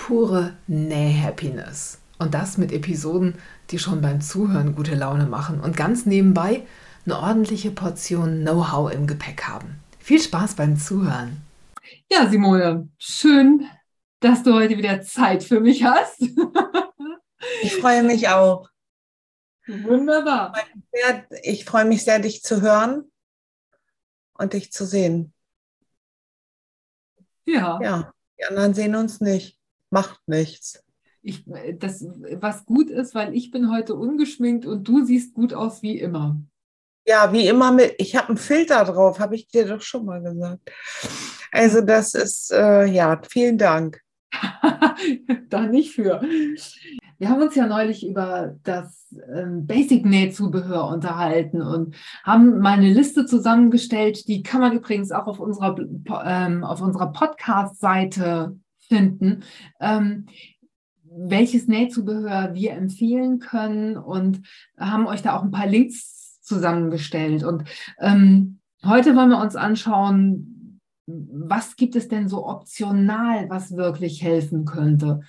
pure Näh-Happiness. Und das mit Episoden, die schon beim Zuhören gute Laune machen und ganz nebenbei eine ordentliche Portion Know-how im Gepäck haben. Viel Spaß beim Zuhören. Ja, Simone, schön, dass du heute wieder Zeit für mich hast. ich freue mich auch. Wunderbar. Ich freue mich sehr, dich zu hören und dich zu sehen. Ja. Ja, die anderen sehen uns nicht macht nichts. Ich, das, was gut ist, weil ich bin heute ungeschminkt und du siehst gut aus wie immer. Ja, wie immer mit, ich habe einen Filter drauf, habe ich dir doch schon mal gesagt. Also das ist, äh, ja, vielen Dank. da nicht für. Wir haben uns ja neulich über das ähm, Basic-Nähzubehör unterhalten und haben mal eine Liste zusammengestellt. Die kann man übrigens auch auf unserer, ähm, auf unserer Podcast-Seite finden, ähm, welches Nähzubehör wir empfehlen können und haben euch da auch ein paar Links zusammengestellt. Und ähm, heute wollen wir uns anschauen, was gibt es denn so optional, was wirklich helfen könnte,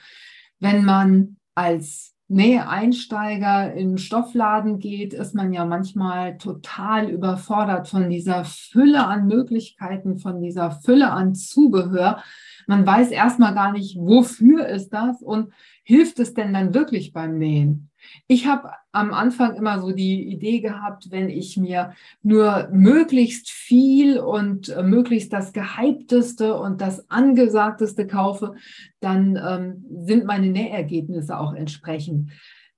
wenn man als Nähe-Einsteiger in Stoffladen geht, ist man ja manchmal total überfordert von dieser Fülle an Möglichkeiten, von dieser Fülle an Zubehör. Man weiß erstmal gar nicht, wofür ist das und hilft es denn dann wirklich beim Nähen? Ich habe am Anfang immer so die Idee gehabt, wenn ich mir nur möglichst viel und äh, möglichst das gehypteste und das angesagteste kaufe, dann ähm, sind meine Nähergebnisse auch entsprechend.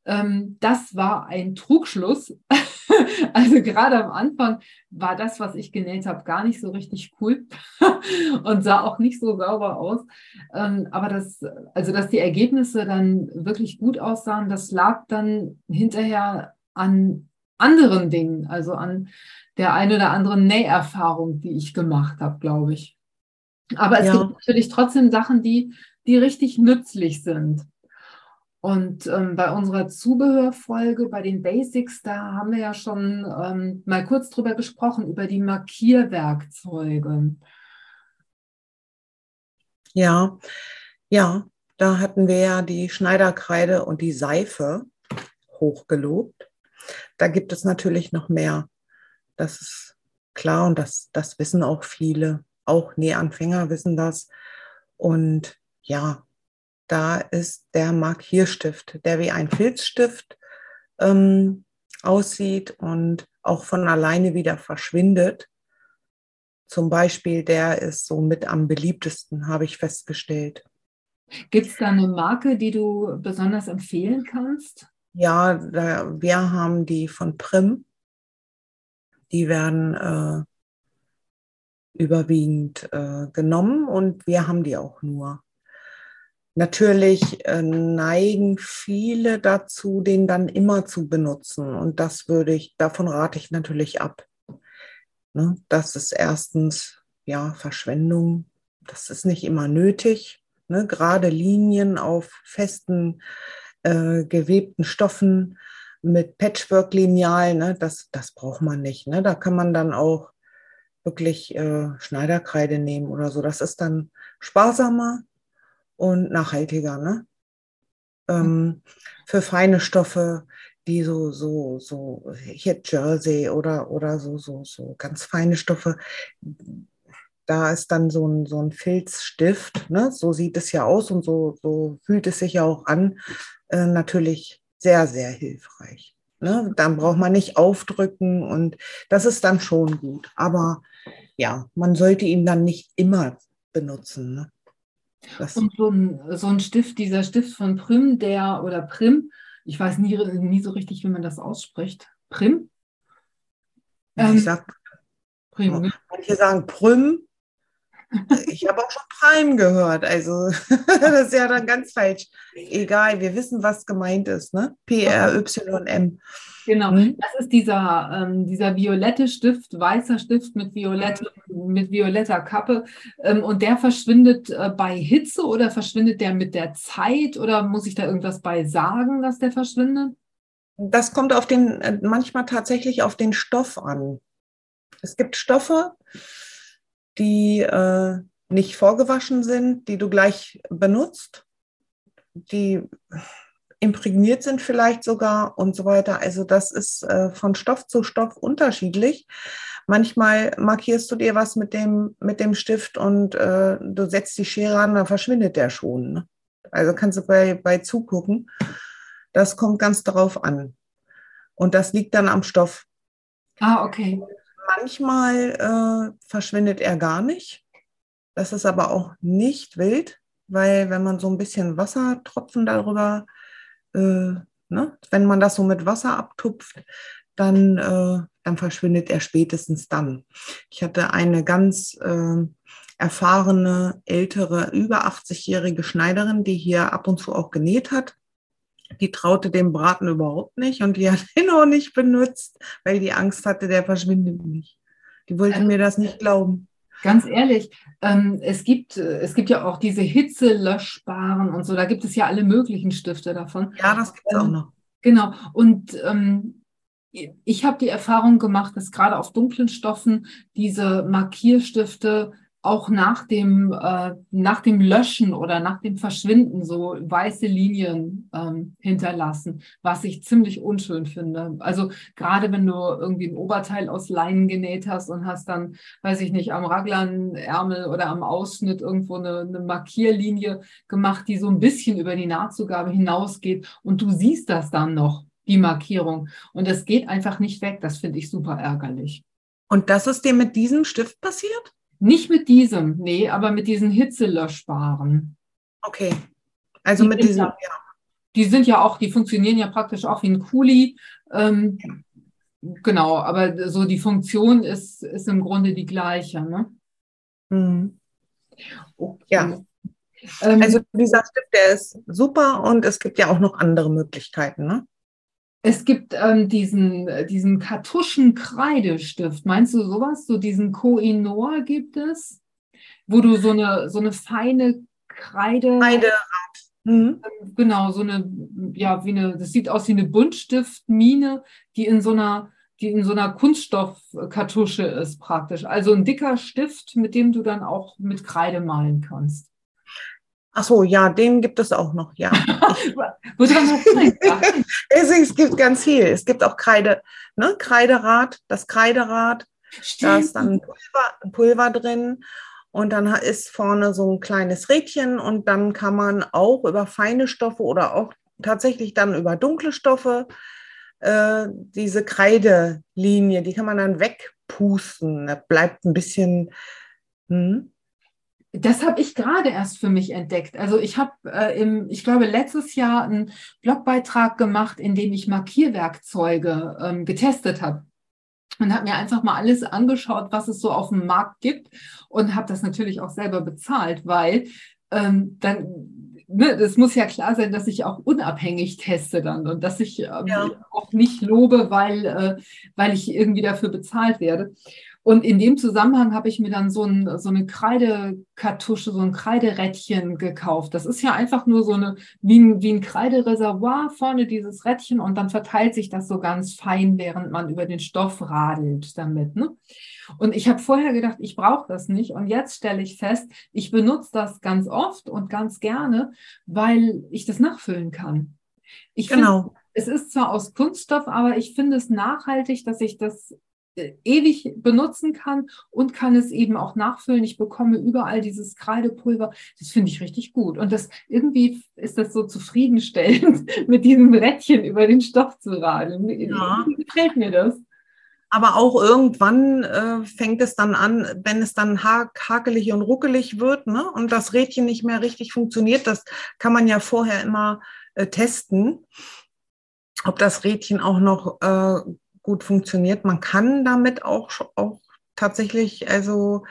Ähm, das war ein Trugschluss. also gerade am Anfang war das, was ich genäht habe, gar nicht so richtig cool und sah auch nicht so sauber aus. Ähm, aber das, also dass die Ergebnisse dann wirklich gut aussahen, das lag dann hinterher an anderen Dingen, also an der einen oder anderen Näherfahrung, die ich gemacht habe, glaube ich. Aber es ja. gibt natürlich trotzdem Sachen, die, die richtig nützlich sind. Und ähm, bei unserer Zubehörfolge, bei den Basics, da haben wir ja schon ähm, mal kurz drüber gesprochen, über die Markierwerkzeuge. Ja, ja, da hatten wir ja die Schneiderkreide und die Seife hochgelobt. Da gibt es natürlich noch mehr. Das ist klar und das, das wissen auch viele. Auch Nähanfänger wissen das. Und ja, da ist der Markierstift, der wie ein Filzstift ähm, aussieht und auch von alleine wieder verschwindet. Zum Beispiel, der ist so mit am beliebtesten, habe ich festgestellt. Gibt es da eine Marke, die du besonders empfehlen kannst? Ja, da, wir haben die von Prim. Die werden äh, überwiegend äh, genommen und wir haben die auch nur. Natürlich äh, neigen viele dazu, den dann immer zu benutzen. Und das würde ich, davon rate ich natürlich ab. Ne? Das ist erstens, ja, Verschwendung. Das ist nicht immer nötig. Ne? Gerade Linien auf festen, äh, gewebten Stoffen mit Patchwork-Lineal, ne? das, das braucht man nicht. Ne? Da kann man dann auch wirklich äh, Schneiderkreide nehmen oder so. Das ist dann sparsamer und nachhaltiger. Ne? Ähm, für feine Stoffe, die so, so, so, hier Jersey oder, oder so, so, so ganz feine Stoffe, da ist dann so ein, so ein Filzstift, ne? so sieht es ja aus und so, so fühlt es sich ja auch an, äh, natürlich sehr, sehr hilfreich. Ne? Dann braucht man nicht aufdrücken und das ist dann schon gut. Aber ja, man sollte ihn dann nicht immer benutzen. Ne? Das und so ein, so ein Stift, dieser Stift von Prim, der oder Prim, ich weiß nie, nie so richtig, wie man das ausspricht. Prim? Ähm, ich sag Prim. Ne? Manche sagen Prim. Ich habe auch schon Prime gehört. Also das ist ja dann ganz falsch. Egal, wir wissen, was gemeint ist. Ne? P-R-Y-M. Genau, mhm. das ist dieser, ähm, dieser violette Stift, weißer Stift mit, violette, mit violetter Kappe. Ähm, und der verschwindet äh, bei Hitze oder verschwindet der mit der Zeit oder muss ich da irgendwas bei sagen, dass der verschwindet? Das kommt auf den, äh, manchmal tatsächlich auf den Stoff an. Es gibt Stoffe, die äh, nicht vorgewaschen sind, die du gleich benutzt, die imprägniert sind vielleicht sogar und so weiter. Also das ist äh, von Stoff zu Stoff unterschiedlich. Manchmal markierst du dir was mit dem, mit dem Stift und äh, du setzt die Schere an, dann verschwindet der schon. Ne? Also kannst du bei, bei zugucken. Das kommt ganz darauf an. Und das liegt dann am Stoff. Ah, okay. Manchmal äh, verschwindet er gar nicht. Das ist aber auch nicht wild, weil wenn man so ein bisschen Wassertropfen darüber äh, ne, wenn man das so mit Wasser abtupft, dann, äh, dann verschwindet er spätestens dann. Ich hatte eine ganz äh, erfahrene, ältere, über 80-jährige Schneiderin, die hier ab und zu auch genäht hat. Die traute dem Braten überhaupt nicht und die hat ihn auch nicht benutzt, weil die Angst hatte, der verschwindet nicht. Die wollte mir das nicht glauben. Ganz ehrlich, ähm, es, gibt, äh, es gibt ja auch diese Hitzelöschbaren und so, da gibt es ja alle möglichen Stifte davon. Ja, das gibt es ähm, auch noch. Genau. Und ähm, ich habe die Erfahrung gemacht, dass gerade auf dunklen Stoffen diese Markierstifte auch nach dem, äh, nach dem Löschen oder nach dem Verschwinden so weiße Linien ähm, hinterlassen, was ich ziemlich unschön finde. Also gerade wenn du irgendwie ein Oberteil aus Leinen genäht hast und hast dann, weiß ich nicht, am Raglanärmel oder am Ausschnitt irgendwo eine, eine Markierlinie gemacht, die so ein bisschen über die Nahtzugabe hinausgeht und du siehst das dann noch, die Markierung. Und es geht einfach nicht weg. Das finde ich super ärgerlich. Und das ist dir mit diesem Stift passiert? Nicht mit diesem, nee, aber mit diesen Hitzelöschbaren. Okay. Also die mit diesen, ja, Die sind ja auch, die funktionieren ja praktisch auch wie ein Kuli. Ähm, genau, aber so die Funktion ist, ist im Grunde die gleiche. Ne? Mhm. Okay. Ja. Ähm, also dieser Stift, der ist super und es gibt ja auch noch andere Möglichkeiten, ne? Es gibt ähm, diesen, diesen Kartuschenkreidestift. Meinst du sowas? So diesen Koinor gibt es, wo du so eine, so eine feine Kreide. Kreide. Mhm. Genau, so eine, ja, wie eine, das sieht aus wie eine Buntstiftmine, die in so einer, die in so einer Kunststoffkartusche ist praktisch. Also ein dicker Stift, mit dem du dann auch mit Kreide malen kannst. Ach so, ja, den gibt es auch noch, ja. es gibt ganz viel. Es gibt auch Kreide, ne? Kreiderad, das Kreiderad. Stimmt. Da ist dann Pulver, Pulver drin und dann ist vorne so ein kleines Rädchen und dann kann man auch über feine Stoffe oder auch tatsächlich dann über dunkle Stoffe äh, diese Kreidelinie, die kann man dann wegpusten. Da bleibt ein bisschen. Hm? Das habe ich gerade erst für mich entdeckt. Also ich habe äh, im, ich glaube, letztes Jahr einen Blogbeitrag gemacht, in dem ich Markierwerkzeuge ähm, getestet habe. Und habe mir einfach mal alles angeschaut, was es so auf dem Markt gibt und habe das natürlich auch selber bezahlt, weil ähm, dann, ne, das muss ja klar sein, dass ich auch unabhängig teste dann und dass ich ähm, ja. auch nicht lobe, weil, äh, weil ich irgendwie dafür bezahlt werde. Und in dem Zusammenhang habe ich mir dann so, ein, so eine Kreidekartusche, so ein Kreiderädchen gekauft. Das ist ja einfach nur so eine, wie ein, wie ein Kreidereservoir, vorne dieses Rädchen und dann verteilt sich das so ganz fein, während man über den Stoff radelt damit. Ne? Und ich habe vorher gedacht, ich brauche das nicht. Und jetzt stelle ich fest, ich benutze das ganz oft und ganz gerne, weil ich das nachfüllen kann. Ich genau. Find, es ist zwar aus Kunststoff, aber ich finde es nachhaltig, dass ich das ewig benutzen kann und kann es eben auch nachfüllen. Ich bekomme überall dieses Kreidepulver. Das finde ich richtig gut. Und das irgendwie ist das so zufriedenstellend, mit diesem Rädchen über den Stoff zu radeln. Ja. Gefällt mir das. Aber auch irgendwann äh, fängt es dann an, wenn es dann ha hakelig und ruckelig wird ne? und das Rädchen nicht mehr richtig funktioniert. Das kann man ja vorher immer äh, testen, ob das Rädchen auch noch äh, gut funktioniert. Man kann damit auch, auch tatsächlich also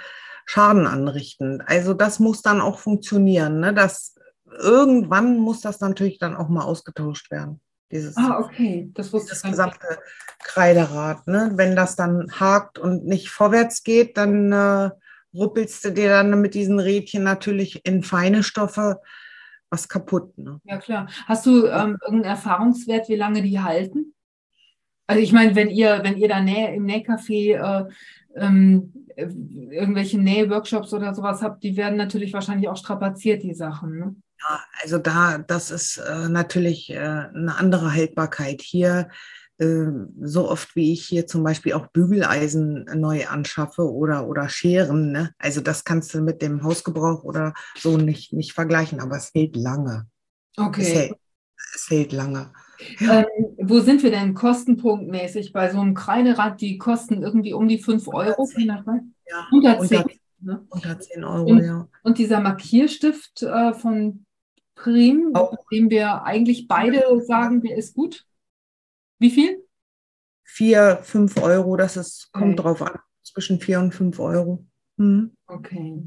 Schaden anrichten. Also das muss dann auch funktionieren. Ne? Das, irgendwann muss das natürlich dann auch mal ausgetauscht werden. Dieses, ah, okay. Das wusste das gesamte Kreiderad. Ne? Wenn das dann hakt und nicht vorwärts geht, dann äh, ruppelst du dir dann mit diesen Rädchen natürlich in feine Stoffe was kaputt. Ne? Ja, klar. Hast du ähm, irgendeinen Erfahrungswert, wie lange die halten? Also ich meine, wenn ihr, wenn ihr da Näh, im Nähcafé äh, ähm, irgendwelche Nähworkshops oder sowas habt, die werden natürlich wahrscheinlich auch strapaziert, die Sachen. Ne? Ja, also da, das ist äh, natürlich äh, eine andere Haltbarkeit. Hier, äh, so oft wie ich hier zum Beispiel auch Bügeleisen neu anschaffe oder, oder Scheren, ne? also das kannst du mit dem Hausgebrauch oder so nicht, nicht vergleichen, aber es hält lange. Okay. Es hält, es hält lange. Ähm, wo sind wir denn kostenpunktmäßig bei so einem Kreiderad? Die kosten irgendwie um die 5 Euro. 10, ja, 110. Unter, ne? unter 10 Euro, und, ja. Und dieser Markierstift äh, von Prim, Auch. dem wir eigentlich beide sagen, der ist gut. Wie viel? 4, 5 Euro, das ist, kommt Okay. drauf an, zwischen 4 und 5 Euro. Mhm. Okay.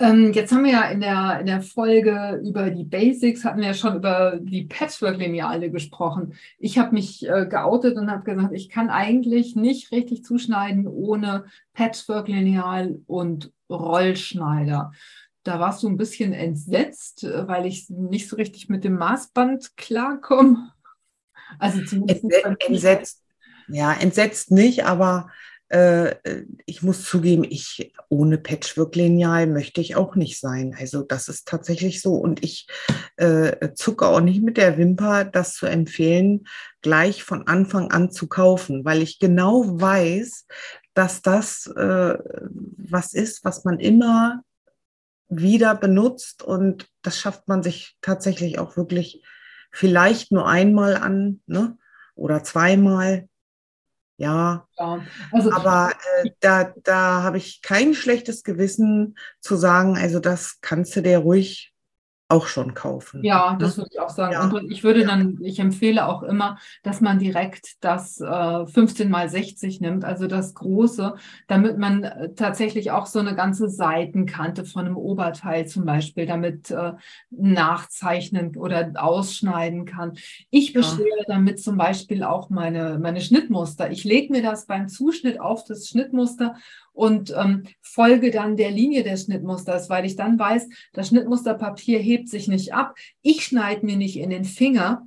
Ähm, jetzt haben wir ja in der, in der Folge über die Basics, hatten wir ja schon über die Patchwork-Lineale gesprochen. Ich habe mich äh, geoutet und habe gesagt, ich kann eigentlich nicht richtig zuschneiden ohne Patchwork-Lineal und Rollschneider. Da warst du ein bisschen entsetzt, äh, weil ich nicht so richtig mit dem Maßband klarkomme. Also zumindest Entsetzt, entsetzt, ja, entsetzt nicht, aber ich muss zugeben, ich ohne Patchwork-Lineal möchte ich auch nicht sein. Also das ist tatsächlich so. Und ich äh, zucke auch nicht mit der Wimper, das zu empfehlen, gleich von Anfang an zu kaufen, weil ich genau weiß, dass das äh, was ist, was man immer wieder benutzt und das schafft man sich tatsächlich auch wirklich vielleicht nur einmal an ne? oder zweimal. Ja, Ja, also aber äh, da, da habe ich kein schlechtes Gewissen zu sagen, also das kannst du dir ruhig auch schon kaufen. Ja, ne? das würde ich auch sagen. Ja. Und ich würde Ja. dann, ich empfehle auch immer, dass man direkt das äh, 15 mal 60 nimmt, also das große, damit man äh, tatsächlich auch so eine ganze Seitenkante von einem Oberteil zum Beispiel damit äh, nachzeichnen oder ausschneiden kann. Ich Ja. beschwere damit zum Beispiel auch meine, meine Schnittmuster. Ich lege mir das beim Zuschnitt auf das Schnittmuster und ähm, folge dann der Linie des Schnittmusters, weil ich dann weiß, das Schnittmusterpapier hebt sich nicht ab. Ich schneide mir nicht in den Finger.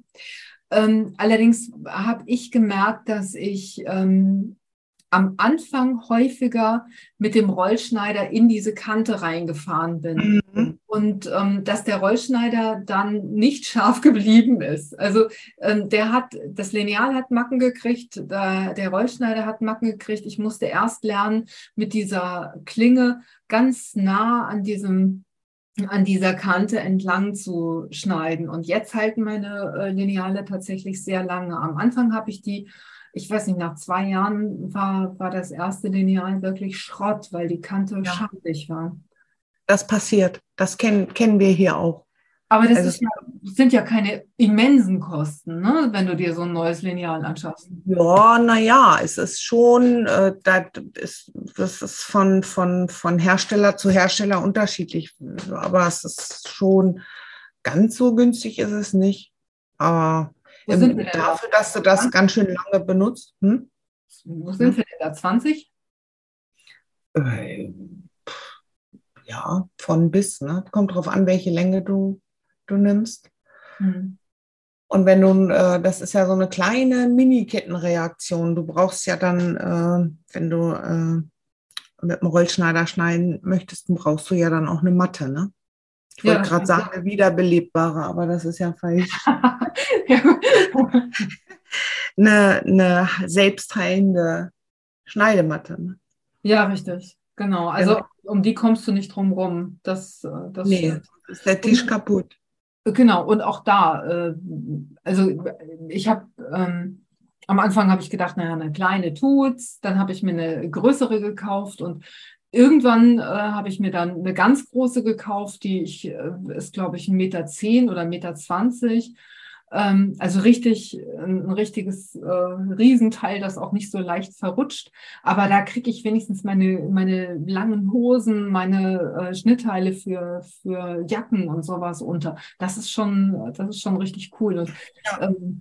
Ähm, allerdings habe ich gemerkt, dass ich ähm, am Anfang häufiger mit dem Rollschneider in diese Kante reingefahren bin Mhm. und ähm, dass der Rollschneider dann nicht scharf geblieben ist. Also ähm, der hat, das Lineal hat Macken gekriegt, der, der Rollschneider hat Macken gekriegt. Ich musste erst lernen, mit dieser Klinge ganz nah an diesem an dieser Kante entlang zu schneiden. Und jetzt halten meine äh, Lineale tatsächlich sehr lange. Am Anfang habe ich die, ich weiß nicht, nach zwei Jahren war, war das erste Lineal wirklich Schrott, weil die Kante Ja. schandig war. Das passiert. Das kennen, kennen wir hier auch. Aber das Also ja, sind ja keine immensen Kosten, ne? wenn du dir so ein neues Lineal anschaffst. Ja, naja, es ist schon, äh, das, ist, das ist von, von, von Hersteller zu Hersteller unterschiedlich. Aber es ist schon ganz so günstig ist es nicht. Aber Wo sind ähm, wir denn dafür, dass du das ganz schön lange benutzt, hm? Wo sind wir denn da? 20? Äh, ja, von bis, ne? Kommt drauf an, welche Länge du, du nimmst. Hm. Und wenn du, äh, das ist ja so eine kleine Mini-Kettenreaktion. Du brauchst ja dann, äh, wenn du äh, mit dem Rollschneider schneiden möchtest, dann brauchst du ja dann auch eine Matte, ne? Ich Ja, wollte gerade stimmt. sagen, eine wiederbelebbare, aber das ist ja falsch. Eine, eine selbstheilende Schneidematte. Ne? ja, richtig. Genau. Also Genau. um die kommst du nicht drum rum. Das, äh, das Nee, stimmt. ist der Tisch kaputt. Genau, und auch da, äh, also ich habe ähm, am Anfang habe ich gedacht, naja, eine kleine tut's, dann habe ich mir eine größere gekauft und irgendwann äh, habe ich mir dann eine ganz große gekauft, die ich, äh, ist glaube ich 1,10 Meter zehn oder 1,20 Meter. Ähm, also richtig, ein richtiges äh, Riesenteil, das auch nicht so leicht verrutscht. Aber da kriege ich wenigstens meine, meine langen Hosen, meine äh, Schnittteile für, für Jacken und sowas unter. Das ist schon, das ist schon richtig cool. Und, ähm,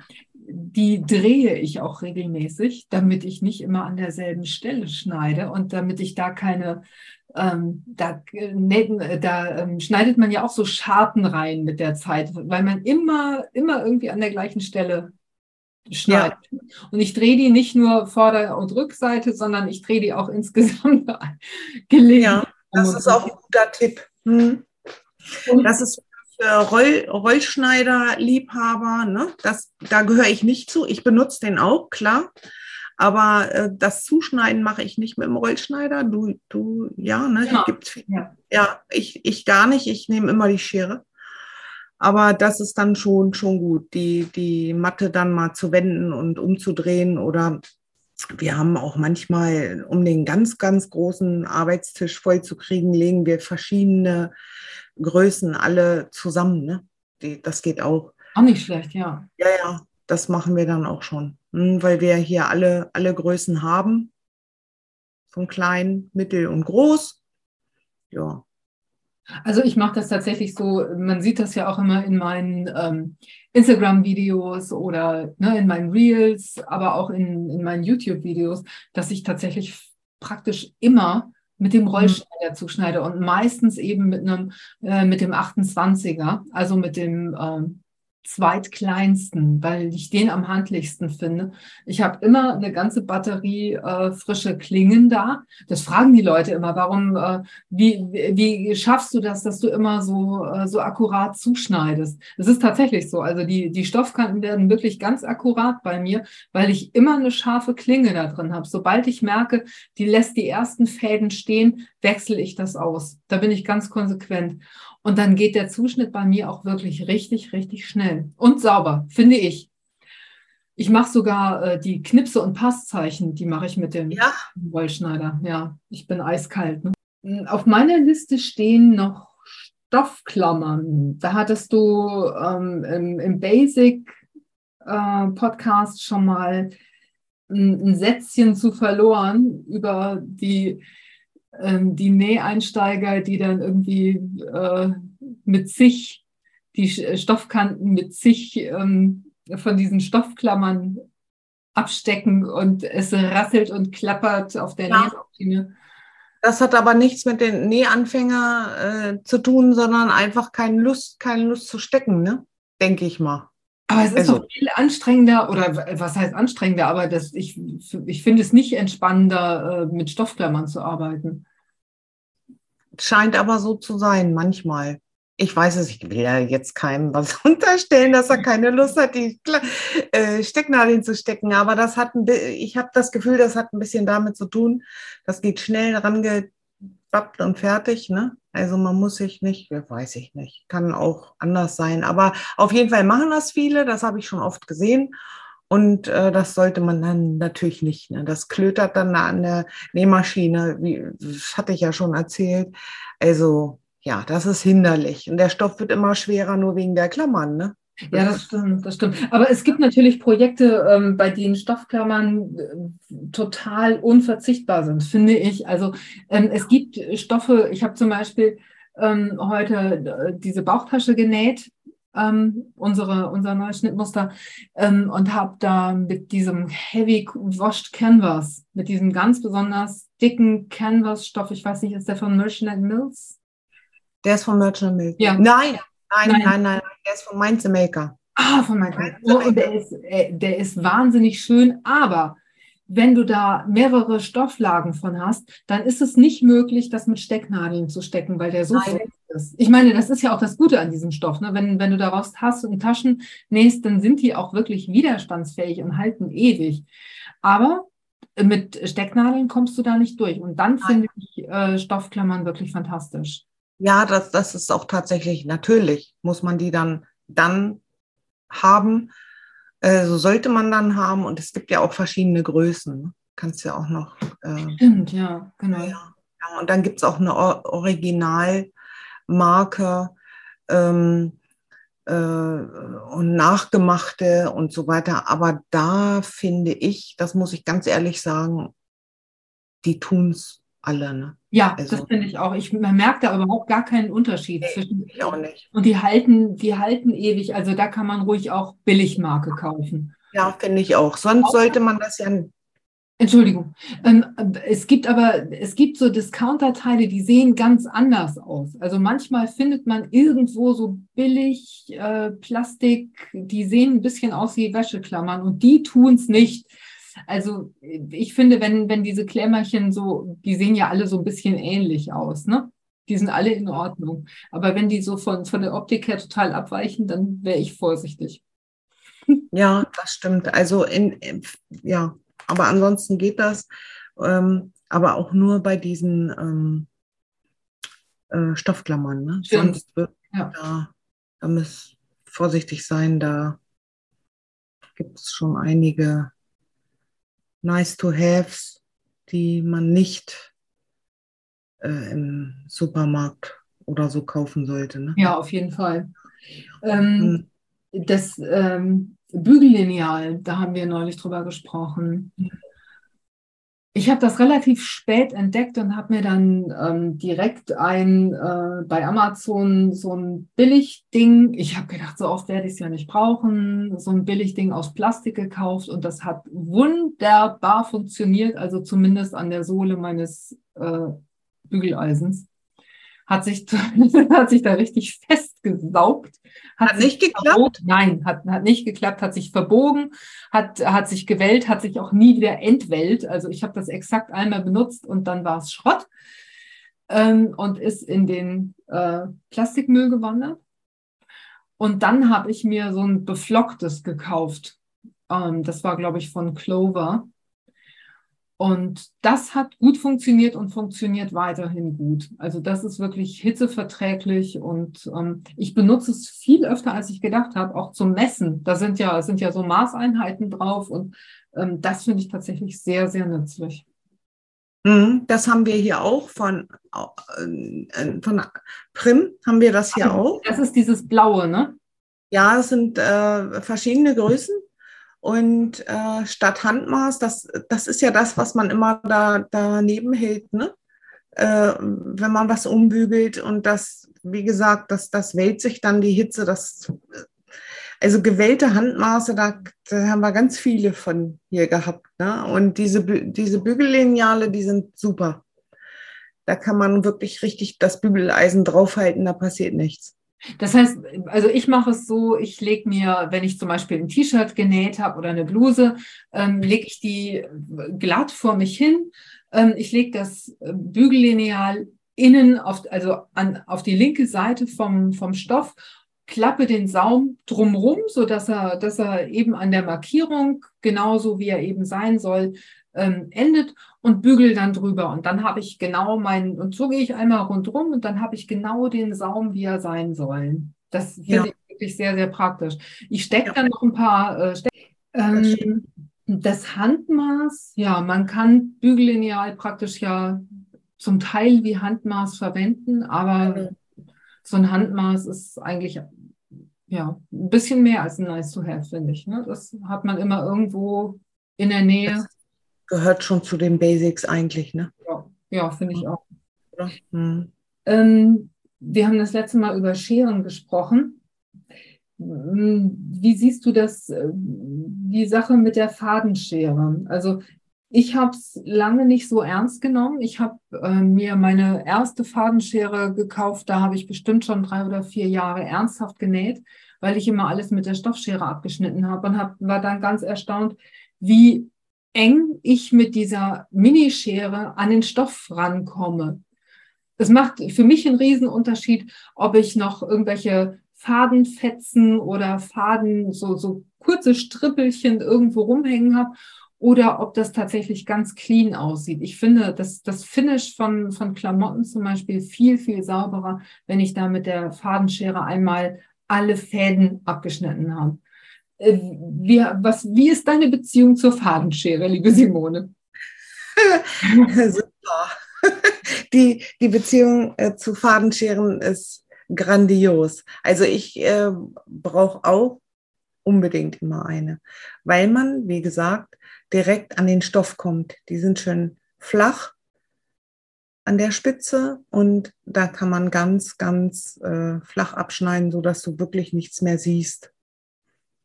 die drehe ich auch regelmäßig, damit ich nicht immer an derselben Stelle schneide und damit ich da keine ähm, da, äh, da ähm, schneidet man ja auch so Scharten rein mit der Zeit, weil man immer, immer irgendwie an der gleichen Stelle schneidet. Ja. Und ich drehe die nicht nur Vorder- und Rückseite, sondern ich drehe die auch insgesamt gelegen. Ja, das ist auch ein guter Tipp. Hm. Das ist für Roll, Rollschneider, Liebhaber, ne? das, da gehöre ich nicht zu. Ich benutze den auch, klar. Aber äh, das Zuschneiden mache ich nicht mit dem Rollschneider. Du, du, ja, ne? Genau. Gibt's Ja. ja, ich, ich gar nicht. Ich nehme immer die Schere. Aber das ist dann schon, schon gut, die, die Matte dann mal zu wenden und umzudrehen. Oder wir haben auch manchmal, um den ganz, ganz großen Arbeitstisch voll zu kriegen, legen wir verschiedene Größen alle zusammen. Ne? Die, das geht auch. Auch nicht schlecht, ja. Ja, ja, das machen wir dann auch schon. Hm, weil wir hier alle, alle Größen haben. Von klein, mittel und groß. Ja. Also ich mache das tatsächlich so, man sieht das ja auch immer in meinen ähm, Instagram-Videos oder ne, in meinen Reels, aber auch in, in meinen YouTube-Videos, dass ich tatsächlich praktisch immer mit dem. Rollschneider zuschneide und meistens eben mit einem äh, mit dem 28er, also mit dem ähm, zweitkleinsten, weil ich den am handlichsten finde. Ich habe immer eine ganze Batterie äh, frische Klingen da. Das fragen die Leute immer, warum, äh, wie, wie schaffst du das, dass du immer so, äh, so akkurat zuschneidest? Es ist tatsächlich so. Also die, die Stoffkanten werden wirklich ganz akkurat bei mir, weil ich immer eine scharfe Klinge da drin habe. Sobald ich merke, die lässt die ersten Fäden stehen, wechsle ich das aus. Da bin ich ganz konsequent. Und dann geht der Zuschnitt bei mir auch wirklich richtig, richtig schnell und sauber, finde ich. Ich mache sogar äh, die Knipse und Passzeichen, die mache ich mit dem ja. Wollschneider. Ja, ich bin eiskalt. Ne? Hm, auf meiner Liste stehen noch Stoffklammern. Da hattest du ähm, im, im Basic äh, Podcast schon mal ein, ein Sätzchen zu verloren über die die Näheinsteiger, die dann irgendwie äh, mit sich, die äh, Stoffkanten mit sich ähm, von diesen Stoffklammern abstecken und es rasselt und klappert auf der ja. Nähmaschine. Das hat aber nichts mit den Nähanfänger äh, zu tun, sondern einfach keine Lust, keine Lust zu stecken, ne? Denke ich mal. Aber es ist also, doch viel anstrengender, oder was heißt anstrengender, aber das, ich, ich finde es nicht entspannender, äh, mit Stoffklammern zu arbeiten. Scheint aber so zu sein, manchmal. Ich weiß es, ich will ja jetzt keinem was unterstellen, dass er keine Lust hat, die äh, Stecknadeln zu stecken. Aber das hat ein, ich habe das Gefühl, das hat ein bisschen damit zu tun. Das geht schnell rangepappt und fertig. Ne? Also man muss sich nicht, weiß ich nicht, kann auch anders sein. Aber auf jeden Fall machen das viele, das habe ich schon oft gesehen. Und äh, das sollte man dann natürlich nicht. Ne? Das klötert dann an der Nähmaschine, wie, das hatte ich ja schon erzählt. Also ja, das ist hinderlich. Und der Stoff wird immer schwerer, nur wegen der Klammern. Ne? Ja, das stimmt, das stimmt. Aber es gibt natürlich Projekte, ähm, bei denen Stoffklammern äh, total unverzichtbar sind, finde ich. Also ähm, es gibt Stoffe, ich habe zum Beispiel ähm, heute äh, diese Bauchtasche genäht, ähm, unsere, unser neues Schnittmuster, ähm, und habe da mit diesem Heavy Washed Canvas, mit diesem ganz besonders dicken Canvas-Stoff, ich weiß nicht, ist der von Merchant Mills? Der ist von Merchant Mills. Ja. Nein, nein, nein, nein, nein, der ist von Mainz Maker. Ah, von Mainz Maker. Oh, und der ist, äh, der ist wahnsinnig schön, aber wenn du da mehrere Stofflagen von hast, dann ist es nicht möglich, das mit Stecknadeln zu stecken, weil der so Ist. Ich meine, das ist ja auch das Gute an diesem Stoff. Ne? Wenn, wenn du daraus hast und Taschen nähst, dann sind die auch wirklich widerstandsfähig und halten ewig. Aber mit Stecknadeln kommst du da nicht durch. Und dann finde ich äh, Stoffklammern wirklich fantastisch. Ja, das, das ist auch tatsächlich natürlich, muss man die dann, dann haben äh, so sollte man dann haben. Und es gibt ja auch verschiedene Größen. Kannst ja auch noch. Äh, Stimmt, ja, genau. Ja, und dann gibt es auch eine Originalmarke. Ähm, äh, und nachgemachte und so weiter. Aber da finde ich, das muss ich ganz ehrlich sagen, die tun es alle. Ne? Ja, also, das finde ich auch. Ich, man merkt da überhaupt gar keinen Unterschied nee, zwischen. Ich auch nicht. Und die halten, die halten ewig. Also da kann man ruhig auch Billigmarke kaufen. Ja, finde ich auch. Sonst auch, sollte man das ja. Entschuldigung. Ähm, es gibt aber, es gibt so Discounter-Teile, die sehen ganz anders aus. Also manchmal findet man irgendwo so billig äh, Plastik, die sehen ein bisschen aus wie Wäscheklammern und die tun es nicht. Also ich finde, wenn, wenn diese Klemmerchen so, die sehen ja alle so ein bisschen ähnlich aus, ne? Die sind alle in Ordnung. Aber wenn die so von, von der Optik her total abweichen, dann wäre ich vorsichtig. Ja, das stimmt. Also in, ja, aber ansonsten geht das. Ähm, aber auch nur bei diesen ähm, äh, Stoffklammern. Ne? Sonst wird ja. da, da muss vorsichtig sein, da gibt es schon einige nice to haves, die man nicht äh, im Supermarkt oder so kaufen sollte. Ne? Ja, auf jeden Fall. Ähm, hm. Das ähm, Bügellineal, da haben wir neulich drüber gesprochen. Ich habe das relativ spät entdeckt und habe mir dann ähm, direkt ein äh, bei Amazon so ein Billigding, ich habe gedacht, so oft werde ich es ja nicht brauchen, so ein Billigding aus Plastik gekauft und das hat wunderbar funktioniert, also zumindest an der Sohle meines äh, Bügeleisens hat sich, hat sich da richtig festgesaugt. Hat, hat nicht geklappt? Verbogen. Nein, hat, hat nicht geklappt, hat sich verbogen, hat, hat sich gewellt, hat sich auch nie wieder entwellt. Also ich habe das exakt einmal benutzt und dann war es Schrott ähm, und ist in den äh, Plastikmüll gewandert. Und dann habe ich mir so ein beflocktes gekauft. Ähm, das war, glaube ich, von Clover. Und das hat gut funktioniert und funktioniert weiterhin gut. Also das ist wirklich hitzeverträglich und ähm, ich benutze es viel öfter, als ich gedacht habe, auch zum Messen. Da sind ja, sind ja so Maßeinheiten drauf und ähm, das finde ich tatsächlich sehr, sehr nützlich. Mhm, das haben wir hier auch von, äh, von Prim, haben wir das hier auch. Das ist dieses blaue, ne? Ja, es sind äh, verschiedene Größen. Und äh, statt Handmaß, das, das ist ja das, was man immer da daneben hält, ne? Äh, wenn man was umbügelt und das, wie gesagt, das, das wählt sich dann die Hitze, das, also gewählte Handmaße, da, da haben wir ganz viele von hier gehabt. Ne? Und diese, diese Bügellineale, die sind super. Da kann man wirklich richtig das Bügeleisen draufhalten, da passiert nichts. Das heißt, also ich mache es so, ich lege mir, wenn ich zum Beispiel ein T-Shirt genäht habe oder eine Bluse, ähm, lege ich die glatt vor mich hin. Ähm, ich lege das Bügellineal innen auf, also an, auf die linke Seite vom, vom Stoff, klappe den Saum drumrum, so dass er, dass er eben an der Markierung genauso wie er eben sein soll, ähm, endet und bügel dann drüber. Und dann habe ich genau meinen, und so gehe ich einmal rundherum und dann habe ich genau den Saum, wie er sein soll. Das finde ja. ich wirklich sehr, sehr praktisch. Ich stecke ja. dann noch ein paar äh, Steck ähm, das Handmaß, ja, man kann Bügellineal praktisch ja zum Teil wie Handmaß verwenden, aber so ein Handmaß ist eigentlich ja ein bisschen mehr als ein nice to have, finde ich. Ne? Das hat man immer irgendwo in der Nähe. Das gehört schon zu den Basics eigentlich, ne? Ja, ja finde ich auch. Hm. Ähm, wir haben das letzte Mal über Scheren gesprochen. Hm, wie siehst du das, äh, die Sache mit der Fadenschere? Also ich habe es lange nicht so ernst genommen. Ich habe äh, mir meine erste Fadenschere gekauft. Da habe ich bestimmt schon drei oder vier Jahre ernsthaft genäht, weil ich immer alles mit der Stoffschere abgeschnitten habe und hab, war dann ganz erstaunt, wie eng ich mit dieser Minischere an den Stoff rankomme. Es macht für mich einen Riesenunterschied, ob ich noch irgendwelche Fadenfetzen oder Faden, so, so kurze Strippelchen irgendwo rumhängen habe oder ob das tatsächlich ganz clean aussieht. Ich finde das, das Finish von, von Klamotten zum Beispiel viel, viel sauberer, wenn ich da mit der Fadenschere einmal alle Fäden abgeschnitten habe. Äh, wie, was, wie ist deine Beziehung zur Fadenschere, liebe Simone? Super. Die, die Beziehung äh, zu Fadenscheren ist grandios. Also ich äh, brauche auch unbedingt immer eine, weil man, wie gesagt, direkt an den Stoff kommt. Die sind schön flach an der Spitze und da kann man ganz, ganz äh, flach abschneiden, sodass du wirklich nichts mehr siehst.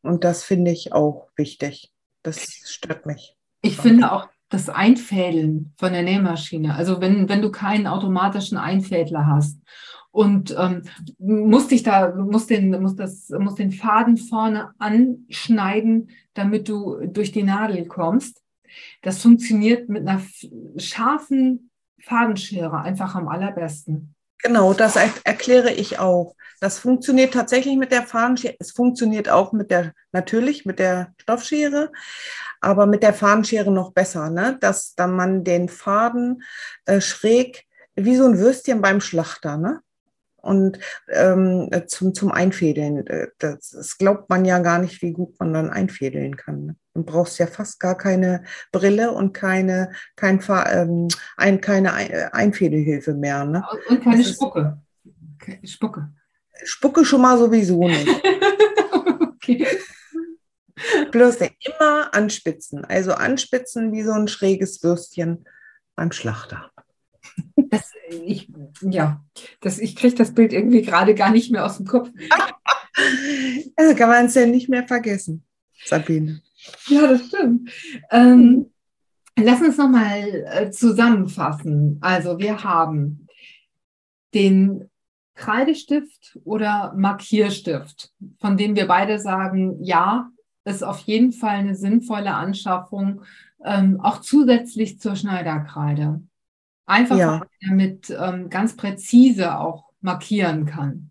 Und das finde ich auch wichtig. Das stört mich. Ich finde auch das Einfädeln von der Nähmaschine. Also wenn, wenn du keinen automatischen Einfädler hast und ähm, musst dich da, musst den, musst das, musst den Faden vorne anschneiden, damit du durch die Nadel kommst. Das funktioniert mit einer scharfen Fadenschere einfach am allerbesten. Genau, das er erkläre ich auch. Das funktioniert tatsächlich mit der Fadenschere. Es funktioniert auch mit der, natürlich mit der Stoffschere, aber mit der Fadenschere noch besser, ne? dass dann man den Faden äh, schräg wie so ein Würstchen beim Schlachter, ne? Und ähm, zum, zum Einfädeln. Äh, das, das, glaubt man ja gar nicht, wie gut man dann einfädeln kann. Ne? Du brauchst ja fast gar keine Brille und keine, kein, ähm, ein, keine Einfädelhilfe mehr. Ne? Und keine Spucke. Spucke. Spucke schon mal sowieso nicht. okay. Bloß immer anspitzen. Also anspitzen wie so ein schräges Würstchen beim Schlachter. Ich, ja, das, ich kriege das Bild irgendwie gerade gar nicht mehr aus dem Kopf. Also kann man es ja nicht mehr vergessen, Sabine. Ja, das stimmt. Ähm, lass uns nochmal äh, zusammenfassen. Also wir haben den Kreidestift oder Markierstift, von dem wir beide sagen, ja, ist auf jeden Fall eine sinnvolle Anschaffung, ähm, auch zusätzlich zur Schneiderkreide. Einfach, ja. damit ähm, ganz präzise auch markieren kann.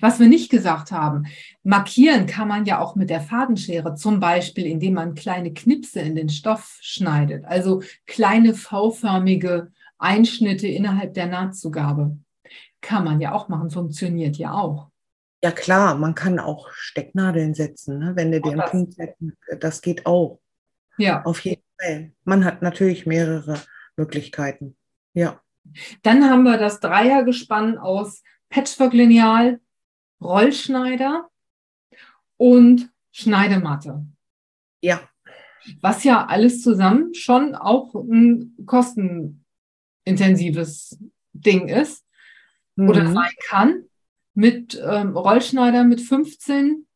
Was wir nicht gesagt haben, markieren kann man ja auch mit der Fadenschere, zum Beispiel indem man kleine Knipse in den Stoff schneidet, also kleine V-förmige Einschnitte innerhalb der Nahtzugabe. Kann man ja auch machen, funktioniert ja auch. Ja klar, man kann auch Stecknadeln setzen, ne? wenn du den Punkt setzen, das geht auch. Ja. Auf jeden Fall. Man hat natürlich mehrere Möglichkeiten. Ja. Dann haben wir das Dreiergespann aus Patchwork-Lineal, Rollschneider und Schneidematte. Ja. Was ja alles zusammen schon auch ein kostenintensives Ding ist mhm. oder sein kann mit ähm, Rollschneider mit 15,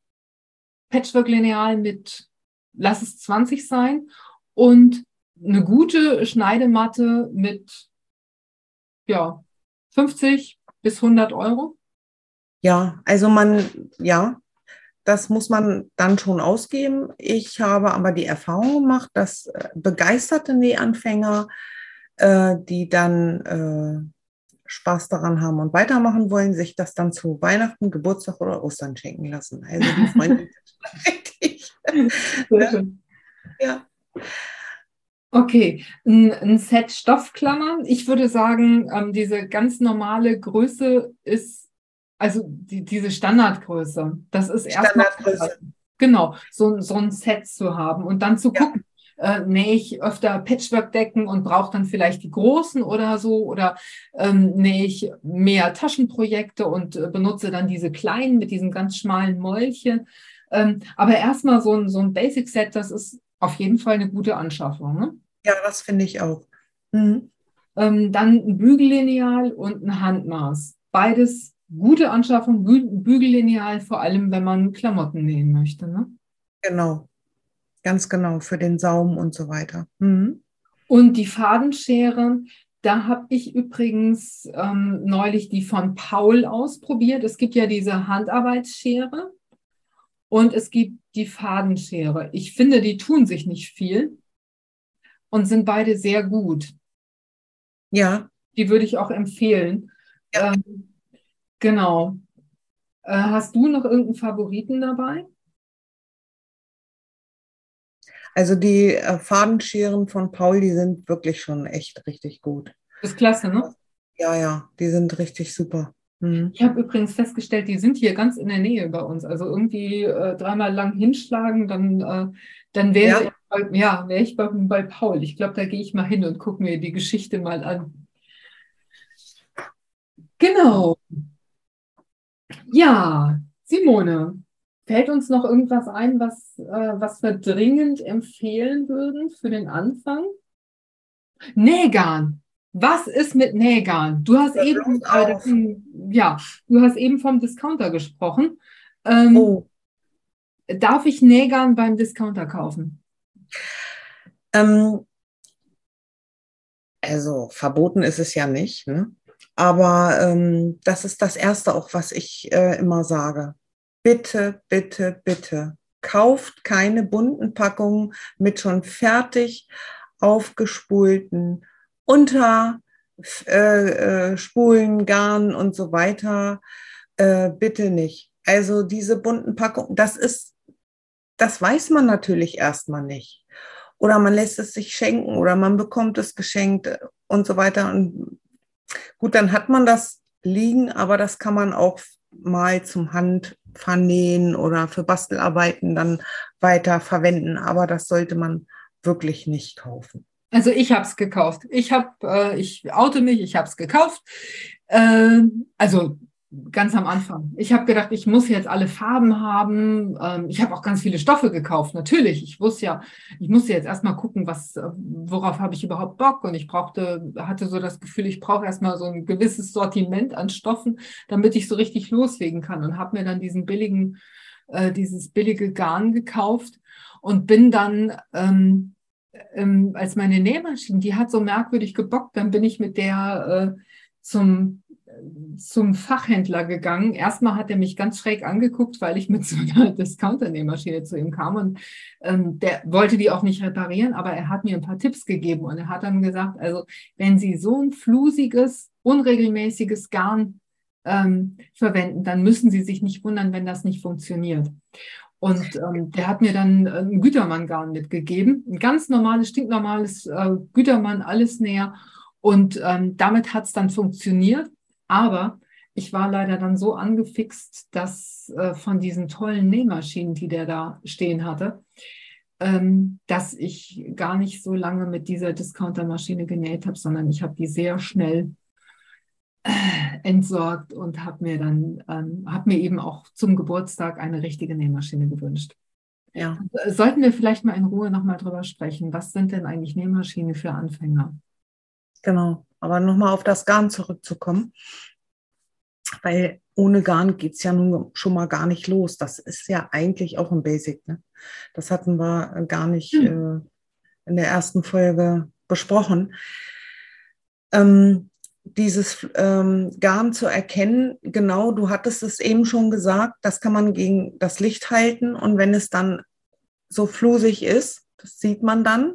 Patchwork-Lineal mit, lass es 20 sein und eine gute Schneidematte mit ja, 50 bis 100 Euro. Ja, also man, ja, das muss man dann schon ausgeben. Ich habe aber die Erfahrung gemacht, dass äh, begeisterte Nähanfänger, äh, die dann äh, Spaß daran haben und weitermachen wollen, sich das dann zu Weihnachten, Geburtstag oder Ostern schenken lassen. Also die Freunde richtig. ja. Okay, ein, ein, Set Stoffklammern. Ich würde sagen, ähm, diese ganz normale Größe ist, also die, diese Standardgröße. Das ist erstmal. Genau, so, so ein Set zu haben und dann zu gucken, äh, nähe ich öfter Patchwork-Decken und brauche dann vielleicht die großen oder so oder ähm, nähe ich mehr Taschenprojekte und äh, benutze dann diese kleinen mit diesem ganz schmalen Mäulchen. Ähm, aber erstmal so ein, so ein Basic-Set, das ist auf jeden Fall eine gute Anschaffung. Ne? Ja, das finde ich auch. Mhm. Ähm, dann ein Bügellineal und ein Handmaß. Beides gute Anschaffung, Bügellineal, vor allem wenn man Klamotten nähen möchte. Ne? Genau. Ganz genau, für den Saum und so weiter. Mhm. Und die Fadenschere, da habe ich übrigens ähm, neulich die von Paul ausprobiert. Es gibt ja diese Handarbeitsschere und es gibt die Fadenschere. Ich finde, die tun sich nicht viel und sind beide sehr gut. Ja. Die würde ich auch empfehlen. Ja. Ähm, genau. Äh, hast du noch irgendeinen Favoriten dabei? Also die äh, Fadenscheren von Paul, die sind wirklich schon echt richtig gut. Das ist klasse, ne? Ja, ja, die sind richtig super. Mhm. Ich habe übrigens festgestellt, die sind hier ganz in der Nähe bei uns. Also irgendwie äh, dreimal lang hinschlagen, dann, äh, dann wäre ja. Ja, wär ich bei, bei Paul. Ich glaube, da gehe ich mal hin und gucke mir die Geschichte mal an. Genau. Ja, Simone, fällt uns noch irgendwas ein, was, äh, was wir dringend empfehlen würden für den Anfang? Nähgarn. Was ist mit Nähgarn? Du hast eben, äh, ja, du hast eben vom Discounter gesprochen. Ähm, oh. Darf ich Nähgarn beim Discounter kaufen? Ähm, also verboten ist es ja nicht, ne? aber ähm, das ist das Erste auch, was ich äh, immer sage. Bitte, bitte, bitte, kauft keine bunten Packungen mit schon fertig aufgespulten Unter, äh, äh, Garn und so weiter. Äh, bitte nicht. Also diese bunten Packungen, das ist, das weiß man natürlich erstmal nicht. Oder man lässt es sich schenken oder man bekommt es geschenkt und so weiter. Und gut, dann hat man das liegen, aber das kann man auch mal zum Handvernähen oder für Bastelarbeiten dann weiter verwenden. Aber das sollte man wirklich nicht kaufen. Also ich habe es gekauft. Ich habe, äh, ich oute mich, ich habe es gekauft. Äh, also ganz am Anfang. Ich habe gedacht, ich muss jetzt alle Farben haben. Ähm, ich habe auch ganz viele Stoffe gekauft, natürlich. Ich wusste ja, ich musste jetzt erstmal gucken, was, äh, worauf habe ich überhaupt Bock. Und ich brauchte, hatte so das Gefühl, ich brauche erstmal so ein gewisses Sortiment an Stoffen, damit ich so richtig loslegen kann. Und habe mir dann diesen billigen, äh, dieses billige Garn gekauft und bin dann ähm, ähm, als meine Nähmaschine, die hat so merkwürdig gebockt, dann bin ich mit der äh, zum zum Fachhändler gegangen. Erstmal hat er mich ganz schräg angeguckt, weil ich mit so einer Discounter-Nähmaschine zu ihm kam und ähm, der wollte die auch nicht reparieren, aber er hat mir ein paar Tipps gegeben und er hat dann gesagt, also wenn Sie so ein flusiges, unregelmäßiges Garn ähm, verwenden, dann müssen Sie sich nicht wundern, wenn das nicht funktioniert. Und ähm, der hat mir dann ein Gütermann-Garn mitgegeben, ein ganz normales, stinknormales äh, Gütermann, alles näher. Und ähm, damit hat es dann funktioniert. Aber ich war leider dann so angefixt, dass äh, von diesen tollen Nähmaschinen, die der da stehen hatte, ähm, dass ich gar nicht so lange mit dieser Discountermaschine genäht habe, sondern ich habe die sehr schnell entsorgt und habe mir dann, ähm, habe mir eben auch zum Geburtstag eine richtige Nähmaschine gewünscht. Ja. Sollten wir vielleicht mal in Ruhe nochmal drüber sprechen. Was sind denn eigentlich Nähmaschinen für Anfänger? Genau, aber nochmal auf das Garn zurückzukommen, weil ohne Garn geht es ja nun schon mal gar nicht los. Das ist ja eigentlich auch ein Basic. Ne? Das hatten wir gar nicht hm. äh, in der ersten Folge besprochen. Ähm, dieses ähm, Garn zu erkennen, genau, du hattest es eben schon gesagt, das kann man gegen das Licht halten und wenn es dann so flusig ist, das sieht man dann,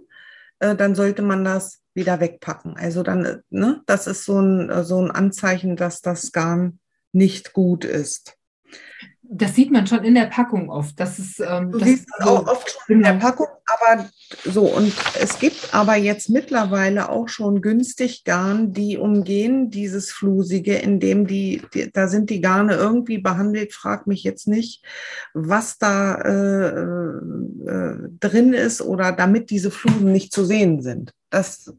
äh, dann sollte man das wieder wegpacken. Also dann, ne, das ist so ein, so ein Anzeichen, dass das Garn nicht gut ist. Das sieht man schon in der Packung oft. Das ist, ähm, du das siehst es auch oft schon in der genau. Packung, aber so, und es gibt aber jetzt mittlerweile auch schon günstig Garn, die umgehen dieses Flusige, indem die, die da sind die Garne irgendwie behandelt, frag mich jetzt nicht, was da äh, äh, drin ist oder damit diese Flusen nicht zu sehen sind. Das,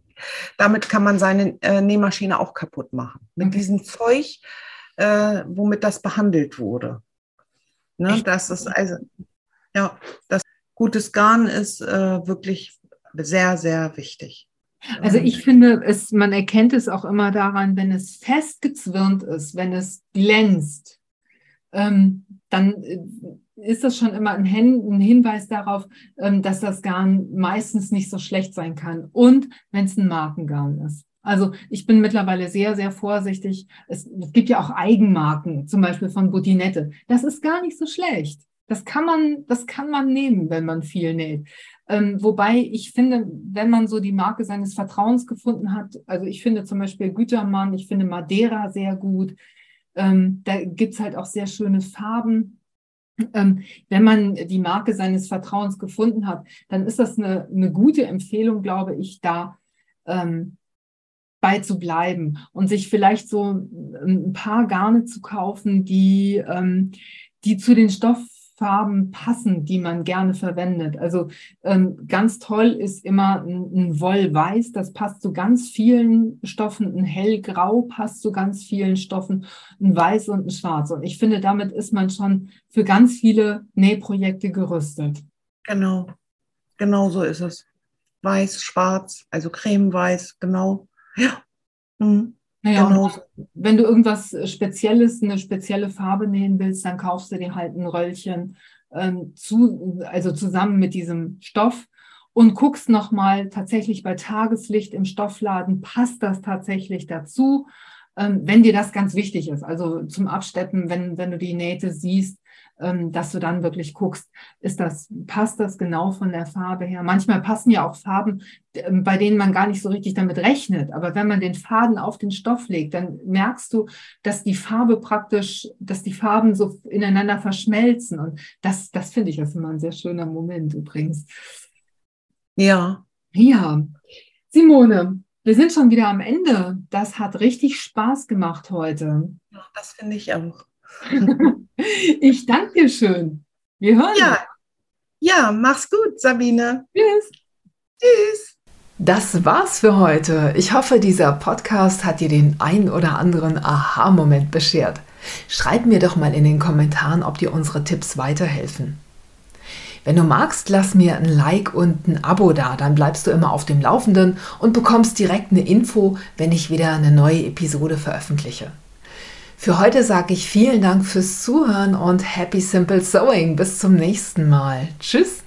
damit kann man seine äh, Nähmaschine auch kaputt machen. Mit diesem Zeug, äh, womit das behandelt wurde. Ne, das ist also, ja, das gutes Garn ist äh, wirklich sehr, sehr wichtig. Also ich finde, es, man erkennt es auch immer daran, wenn es festgezwirnt ist, wenn es glänzt, ähm, dann äh, ist das schon immer ein, Hin ein Hinweis darauf, ähm, dass das Garn meistens nicht so schlecht sein kann. Und wenn es ein Markengarn ist. Also ich bin mittlerweile sehr, sehr vorsichtig. Es, es gibt ja auch Eigenmarken, zum Beispiel von Butinette. Das ist gar nicht so schlecht. Das kann man, das kann man nehmen, wenn man viel näht. Ähm, wobei ich finde, wenn man so die Marke seines Vertrauens gefunden hat, also ich finde zum Beispiel Gütermann, ich finde Madeira sehr gut. Ähm, da gibt's halt auch sehr schöne Farben. Ähm, wenn man die Marke seines Vertrauens gefunden hat, dann ist das eine, eine gute Empfehlung, glaube ich, da ähm, bei zu bleiben und sich vielleicht so ein paar Garne zu kaufen, die, ähm, die zu den Stoff, Farben passen, die man gerne verwendet. Also ähm, ganz toll ist immer ein, ein Wollweiß, das passt zu ganz vielen Stoffen, ein hellgrau passt zu ganz vielen Stoffen, ein Weiß und ein Schwarz. Und ich finde, damit ist man schon für ganz viele Nähprojekte gerüstet. Genau, genau so ist es. Weiß, schwarz, also cremeweiß, genau. Ja. Mhm. Naja, genau. wenn du irgendwas Spezielles, eine spezielle Farbe nähen willst, dann kaufst du dir halt ein Röllchen ähm, zu, also zusammen mit diesem Stoff und guckst nochmal tatsächlich bei Tageslicht im Stoffladen, passt das tatsächlich dazu? Ähm, wenn dir das ganz wichtig ist, also zum Absteppen, wenn, wenn du die Nähte siehst, dass du dann wirklich guckst, ist das, passt das genau von der Farbe her? Manchmal passen ja auch Farben, ähm, bei denen man gar nicht so richtig damit rechnet. Aber wenn man den Faden auf den Stoff legt, dann merkst du, dass die Farbe praktisch, dass die Farben so ineinander verschmelzen. Und das, das finde ich ist immer ein sehr schöner Moment übrigens. Ja. Ja. Simone, wir sind schon wieder am Ende. Das hat richtig Spaß gemacht heute. Ja, das finde ich auch. ich danke dir schön. Wir hören ja. Ja, mach's gut, Sabine. Tschüss. Tschüss. Das war's für heute. Ich hoffe, dieser Podcast hat dir den ein oder anderen Aha-Moment beschert. Schreib mir doch mal in den Kommentaren, ob dir unsere Tipps weiterhelfen. Wenn du magst, lass mir ein Like und ein Abo da, dann bleibst du immer auf dem Laufenden und bekommst direkt eine Info, wenn ich wieder eine neue Episode veröffentliche. Für heute sage ich vielen Dank fürs Zuhören und Happy Simple Sewing. Bis zum nächsten Mal. Tschüss.